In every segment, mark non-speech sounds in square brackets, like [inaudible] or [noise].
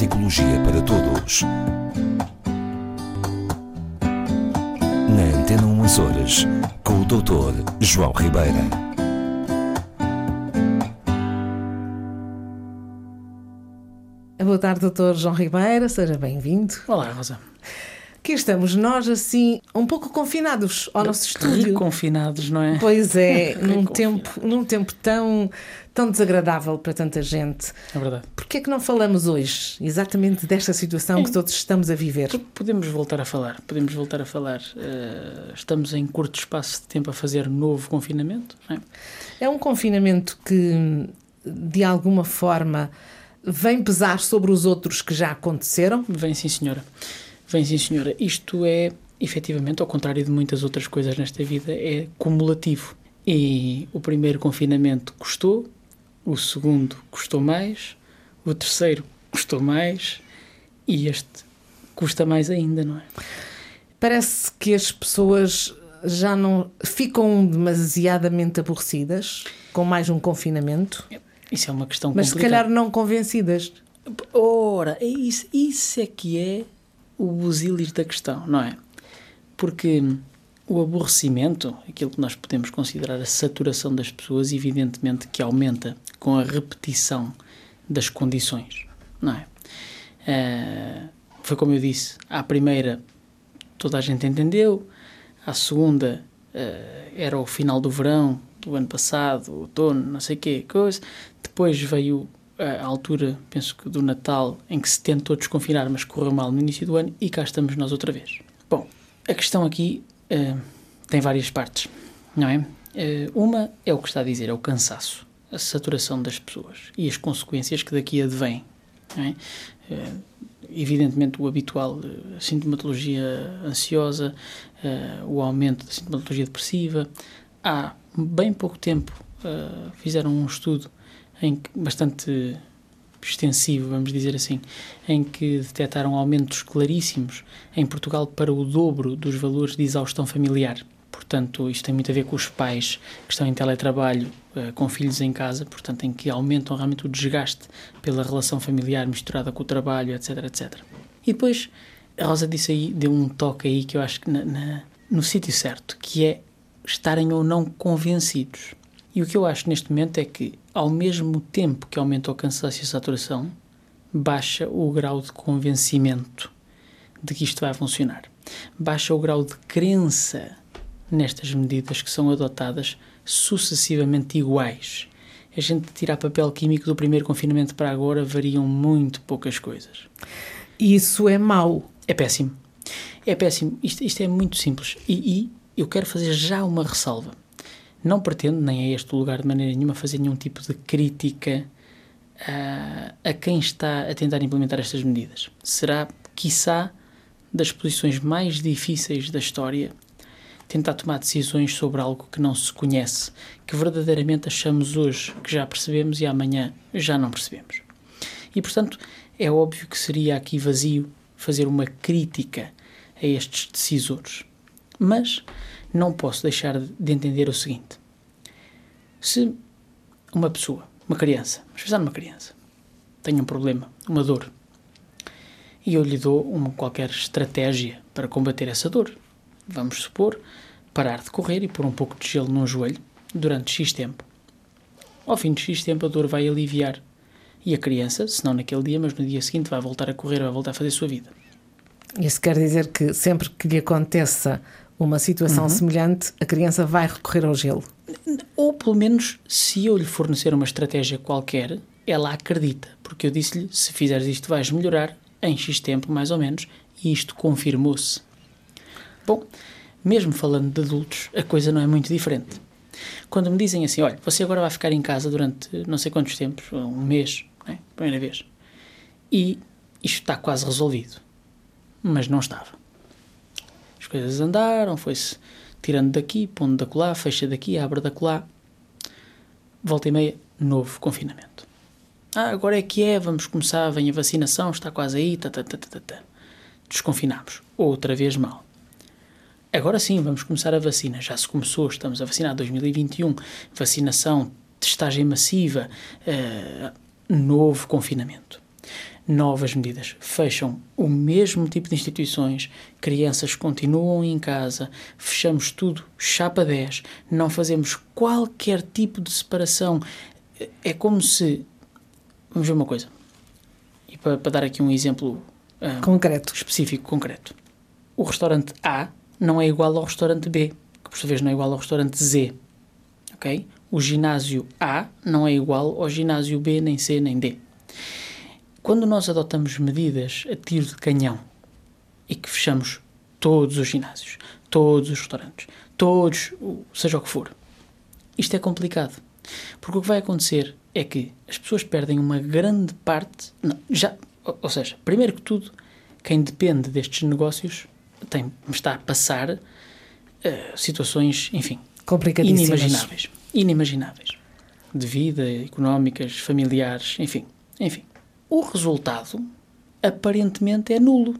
Psicologia para Todos. Na Antena 1 Horas, com o Dr. João Ribeira. Boa tarde, doutor João Ribeira, seja bem-vindo. Olá, Rosa. Aqui estamos nós, assim, um pouco confinados ao nosso estúdio. Confinados, não é? Pois é, [laughs] num tempo, num tempo tão, tão desagradável para tanta gente. É verdade. Porquê é que não falamos hoje exatamente desta situação que todos estamos a viver? Podemos voltar a falar, podemos voltar a falar. Uh, estamos em curto espaço de tempo a fazer novo confinamento, não é? É um confinamento que, de alguma forma, vem pesar sobre os outros que já aconteceram? Vem sim, senhora. Vem sim, senhora. Isto é, efetivamente, ao contrário de muitas outras coisas nesta vida, é cumulativo. E o primeiro confinamento custou, o segundo custou mais, o terceiro custou mais e este custa mais ainda, não é? Parece que as pessoas já não ficam demasiadamente aborrecidas com mais um confinamento. Isso é uma questão Mas complicada. se calhar não convencidas. Ora, é isso, isso é que é o busilis da questão, não é? Porque o aborrecimento, aquilo que nós podemos considerar a saturação das pessoas, evidentemente que aumenta com a repetição das condições, não é? Uh, foi como eu disse, à primeira toda a gente entendeu, à segunda uh, era o final do verão do ano passado, outono, não sei o quê, coisa. Depois veio a altura, penso que do Natal, em que se tentou desconfinar, mas correu mal no início do ano e cá estamos nós outra vez. Bom, a questão aqui uh, tem várias partes, não é? Uh, uma é o que está a dizer, é o cansaço, a saturação das pessoas e as consequências que daqui advêm, não é? Uh, evidentemente o habitual a sintomatologia ansiosa, o aumento da sintomatologia depressiva. Há bem pouco tempo fizeram um estudo em bastante extensivo, vamos dizer assim, em que detectaram aumentos claríssimos em Portugal para o dobro dos valores de exaustão familiar. Portanto, isto tem muito a ver com os pais que estão em teletrabalho uh, com filhos em casa, portanto, em que aumentam realmente o desgaste pela relação familiar misturada com o trabalho, etc, etc. E depois, a Rosa disse aí, deu um toque aí que eu acho que na, na, no sítio certo, que é estarem ou não convencidos. E o que eu acho neste momento é que, ao mesmo tempo que aumenta o cansaço e a saturação, baixa o grau de convencimento de que isto vai funcionar. Baixa o grau de crença nestas medidas que são adotadas sucessivamente iguais. A gente tirar papel químico do primeiro confinamento para agora variam muito poucas coisas. Isso é mau. É péssimo. É péssimo. Isto, isto é muito simples. E, e eu quero fazer já uma ressalva. Não pretendo, nem é este lugar de maneira nenhuma, fazer nenhum tipo de crítica a, a quem está a tentar implementar estas medidas. Será, quiçá, das posições mais difíceis da história, tentar tomar decisões sobre algo que não se conhece, que verdadeiramente achamos hoje que já percebemos e amanhã já não percebemos. E, portanto, é óbvio que seria aqui vazio fazer uma crítica a estes decisores. Mas não posso deixar de entender o seguinte: se uma pessoa, uma criança, vamos pensar numa criança, tem um problema, uma dor, e eu lhe dou uma qualquer estratégia para combater essa dor, vamos supor, parar de correr e pôr um pouco de gelo no joelho durante X tempo. Ao fim de X tempo a dor vai aliviar e a criança, se não naquele dia, mas no dia seguinte, vai voltar a correr, vai voltar a fazer a sua vida. Isso quer dizer que sempre que lhe aconteça uma situação uhum. semelhante, a criança vai recorrer ao gelo. Ou pelo menos, se eu lhe fornecer uma estratégia qualquer, ela acredita, porque eu disse-lhe: se fizeres isto, vais melhorar em X tempo, mais ou menos, e isto confirmou-se. Bom, mesmo falando de adultos, a coisa não é muito diferente. Quando me dizem assim: olha, você agora vai ficar em casa durante não sei quantos tempos, um mês, né? primeira vez, e isto está quase resolvido. Mas não estava coisas andaram, foi-se tirando daqui, pondo da colar, fecha daqui, abre da colar. Volta e meia, novo confinamento. Ah, agora é que é, vamos começar, vem a vacinação, está quase aí, tá, tá, tá, tá, tá. Desconfinamos. Outra vez mal. Agora sim, vamos começar a vacina. Já se começou, estamos a vacinar 2021. Vacinação, testagem massiva, uh, novo confinamento. Novas medidas. Fecham o mesmo tipo de instituições, crianças continuam em casa, fechamos tudo, chapa 10, não fazemos qualquer tipo de separação. É como se. Vamos ver uma coisa. E para, para dar aqui um exemplo ah, Concreto. específico, concreto. O restaurante A não é igual ao restaurante B, que por sua vez não é igual ao restaurante Z. Ok? O ginásio A não é igual ao ginásio B, nem C, nem D. Quando nós adotamos medidas a tiro de canhão e que fechamos todos os ginásios, todos os restaurantes, todos, seja o que for, isto é complicado. Porque o que vai acontecer é que as pessoas perdem uma grande parte. Não, já, ou, seja, primeiro que tudo, quem depende destes negócios tem está a passar eh, situações, enfim, inimagináveis. Inimagináveis. De vida, económicas, familiares, enfim. Enfim. O resultado aparentemente é nulo.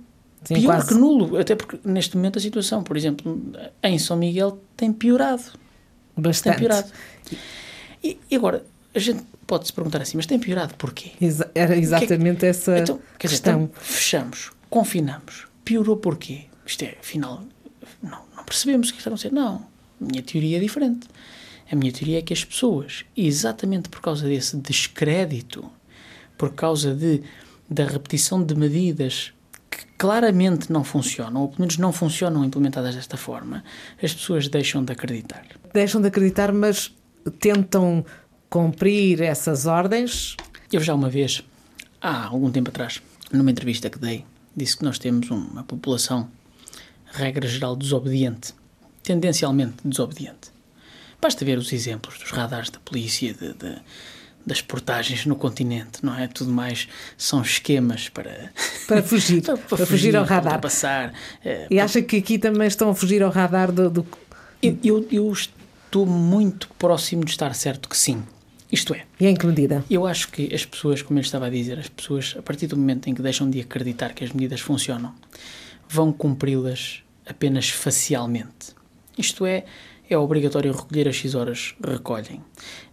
Sim, Pior quase. que nulo, até porque neste momento a situação, por exemplo, em São Miguel tem piorado. Tem Bastante. piorado. E, e agora, a gente pode-se perguntar assim, mas tem piorado porquê? Exa- Era exatamente essa Então, quer dizer, questão. então, fechamos, confinamos. Piorou porquê? Isto é, afinal, não, não percebemos o que está a acontecer. Não, a minha teoria é diferente. A minha teoria é que as pessoas, exatamente por causa desse descrédito, por causa de, da repetição de medidas que claramente não funcionam, ou pelo menos não funcionam implementadas desta forma, as pessoas deixam de acreditar. Deixam de acreditar, mas tentam cumprir essas ordens. Eu já uma vez, há algum tempo atrás, numa entrevista que dei, disse que nós temos uma população, regra geral, desobediente. Tendencialmente desobediente. Basta ver os exemplos dos radares da polícia, de, de- das portagens no continente, não é? Tudo mais são esquemas para... [laughs] Para fugir, para fugir ao para radar. ultrapassar, eh, E acha que aqui também estão a fugir ao radar do. do- eu, eu, eu estou muito próximo de estar certo que sim. Isto é, E em que medida? Eu acho que as pessoas, como eu estava a dizer, as pessoas, a partir do momento em que deixam de acreditar que as medidas funcionam, vão cumpri-las apenas facialmente. Isto é, é obrigatório recolher as X horas, recolhem.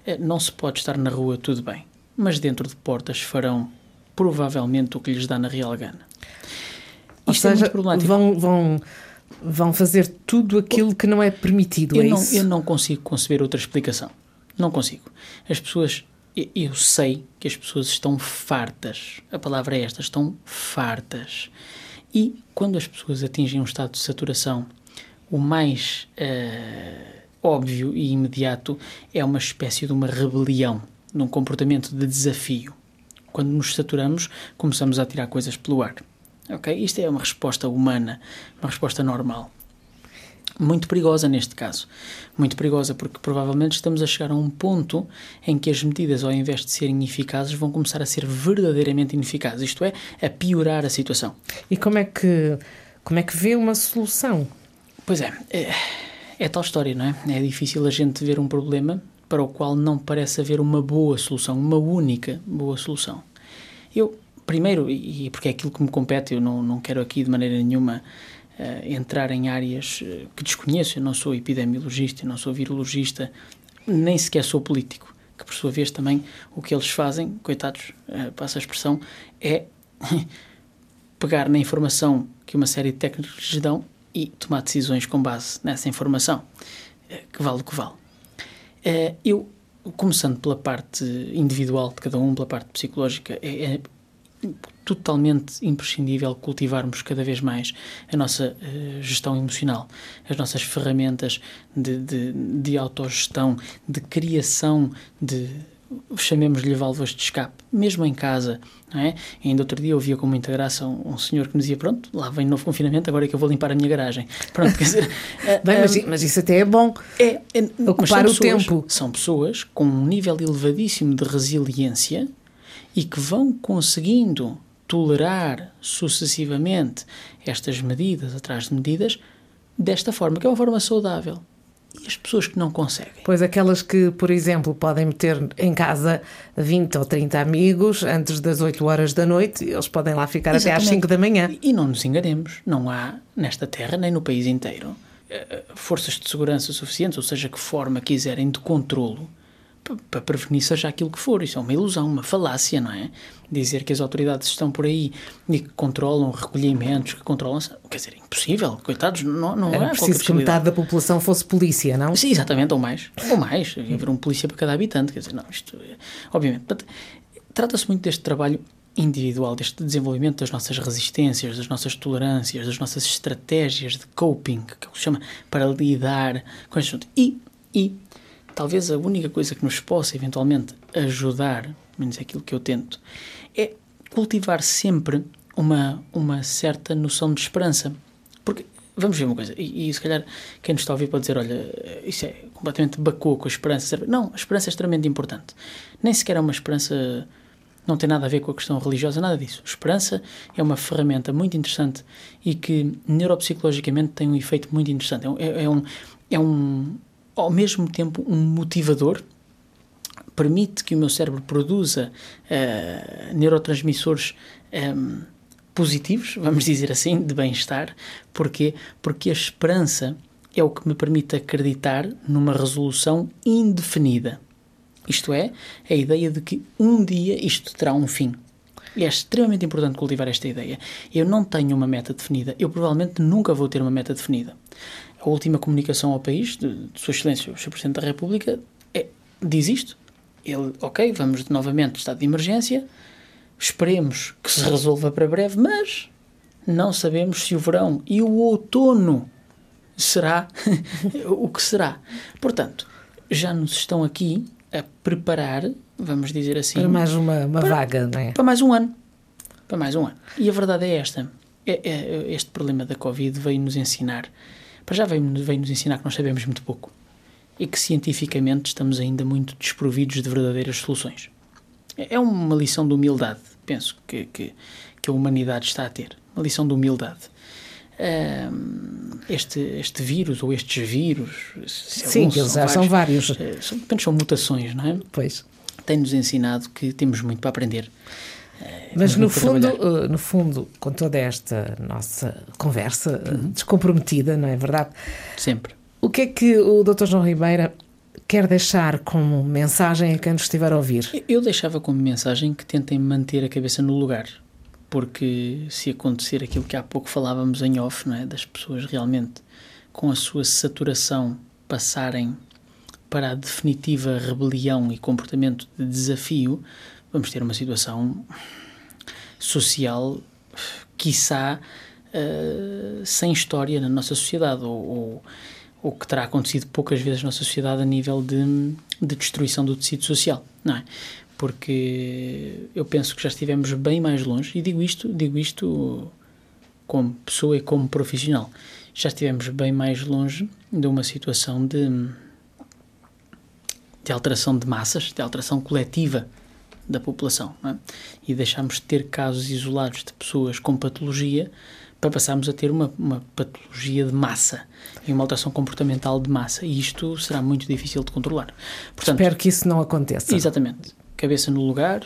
Eh, Não se pode estar na rua, tudo bem, mas dentro de portas farão provavelmente o que lhes dá na real gana. Ou Isto é seja, muito problemático. vão, vão, vão fazer tudo aquilo que não é permitido, Eu é não, isso? eu não consigo conceber outra explicação. Não consigo. As pessoas. Eu sei que as pessoas estão fartas. A palavra é esta: estão fartas. E quando as pessoas atingem um estado de saturação, o mais eh, óbvio e imediato é uma espécie de uma rebelião, de um comportamento de desafio. Quando nos saturamos, começamos a tirar coisas pelo ar. Ok? Isto é uma resposta humana, uma resposta normal muito perigosa neste caso. Muito perigosa porque provavelmente estamos a chegar a um ponto em que as medidas, ao invés de serem eficazes, vão começar a ser verdadeiramente ineficazes, isto é, a piorar a situação. E como é que como é que vê uma solução? Pois é, é, é tal história, não é? É difícil a gente ver um problema para o qual não parece haver uma boa solução, uma única boa solução. Eu, primeiro, e porque é aquilo que me compete, eu não, não quero aqui de maneira nenhuma eh, entrar em áreas eh, que desconheço, eu não sou epidemiologista, eu não sou virologista, nem sequer sou político, que por sua vez também o que eles fazem, coitados, eh, passa a expressão, é [laughs] pegar na informação que uma série de técnicos lhes dão e tomar decisões com base nessa informação, eh, que vale o que vale. Eh, Eu, começando pela parte individual de cada um, pela parte psicológica, é, é totalmente imprescindível cultivarmos cada vez mais a nossa eh, gestão emocional, as nossas ferramentas de, de, de autogestão, de criação de chamemos-lhe válvulas de escape, mesmo em casa, não é? Ainda outro dia eu via com muita graça um, um senhor que me dizia, pronto, lá vem novo confinamento, agora é que eu vou limpar a minha garagem. Pronto, quer dizer... [laughs] eh, Bem, eh, mas, mas isso até é bom. é, é, Ocupar o pessoas- tempo. São pessoas com um nível elevadíssimo de resiliência e que vão conseguindo tolerar sucessivamente estas medidas atrás de medidas desta forma, que é uma forma saudável. E as pessoas que não conseguem? Pois aquelas que, por exemplo, podem meter em casa 20 ou 30 amigos antes das 8 horas da noite, eles podem lá ficar até às Exatamente. 5 da manhã. E não nos enganemos, não há nesta terra, nem no país inteiro, eh, forças de segurança suficientes, ou seja, que forma quiserem de controlo, para prevenir seja aquilo que for. Isso é uma ilusão, uma falácia, não é? Dizer que as autoridades estão por aí e que controlam recolhimentos, que controlam. Quer dizer, é impossível, coitados, não, não Era preciso que metade da população fosse polícia, não? Sim, exatamente, ou mais. Ou mais. Haver um polícia para cada habitante. Quer dizer, não, isto. Obviamente. Trata-se muito deste trabalho individual, deste desenvolvimento das nossas resistências, das nossas tolerâncias, das nossas estratégias de coping, que ele chama, para lidar com este assunto. E, e talvez a única coisa que nos possa eventualmente ajudar, menos aquilo que eu tento, é cultivar sempre uma, uma certa noção de esperança. Porque, vamos ver uma coisa, e, e se calhar quem nos está a ouvir pode dizer, olha, isso é completamente bacoco, a esperança. Não, a esperança é extremamente importante. Nem sequer é uma esperança não tem nada a ver com a questão religiosa, nada disso. Esperança é uma ferramenta muito interessante e que neuropsicologicamente tem um efeito muito interessante. É, é, é um, é um, ao mesmo tempo, um motivador. Permite que o meu cérebro produza uh, neurotransmissores um, ehm, positivos, vamos dizer assim, de bem-estar. Porquê? Porque a esperança é o que me permite acreditar numa resolução indefinida. Isto é, a ideia de que um dia isto terá um fim. E é extremamente importante cultivar esta ideia. Eu não tenho uma meta definida, eu provavelmente nunca vou ter uma meta definida. A última comunicação ao país, de, de Sua Excelência, o Sr. Presidente da República, é, diz isto. Ele, ok, vamos novamente estado de emergência, esperemos que se resolva para breve, mas não sabemos se o verão e o outono será [laughs] o que será. Portanto, já nos estão aqui a preparar, vamos dizer assim. Para mais uma, uma para, vaga, não é? Para mais um ano. Para mais um ano. E a verdade é esta: é, é, este problema da Covid veio nos ensinar, para já veio, veio nos ensinar que nós sabemos muito pouco e que cientificamente estamos ainda muito desprovidos de verdadeiras soluções. É, é uma lição de humildade, penso, que, que, que a humanidade está a ter. Uma lição de humildade este, este vírus ou estes vírus. Sim, que eles já são vários. Eh, são, são mutações, não é? Pois. Tem-nos ensinado que temos muito para aprender. Eh, Mas no fundo, uh, no fundo, com toda esta nossa conversa uhum. descomprometida, não é verdade? Sempre. O que é que o Dr. João Ribeira quer deixar como mensagem a quem nos estiver a ouvir? Eu deixava como mensagem que tentem manter a cabeça no lugar porque se acontecer aquilo que há pouco falávamos em off, não é? das pessoas realmente com a sua saturação passarem para a definitiva rebelião e comportamento de desafio, vamos ter uma situação social, quiçá, uh, sem história na nossa sociedade, ou, ou, ou, que terá acontecido poucas vezes na nossa sociedade a nível de, de destruição do tecido social, não é? porque eu penso que já estivemos bem mais longe, e digo isto, digo isto como pessoa e como profissional, já estivemos bem mais longe de uma situação de, de alteração de massas, de alteração coletiva da população, é? e deixámos de ter casos isolados de pessoas com patologia para passarmos a ter uma, uma patologia de massa e uma alteração comportamental de massa, e isto será muito difícil de controlar. Portanto, Espero que isso não aconteça. Exatamente cabeça no lugar,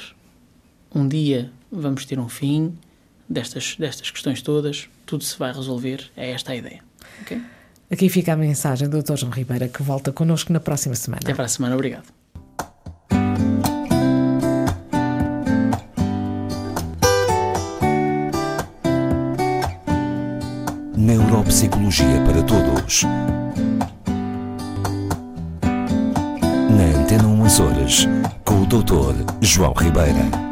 um dia vamos ter um fim destas, destas questões todas, tudo se vai resolver, é esta a ideia. Okay? Aqui fica a mensagem do Dr. João Ribeira, que volta connosco na próxima semana. Até para a semana, obrigado. Todos. Na Antena 1 Horas com o Dr. João Ribeira.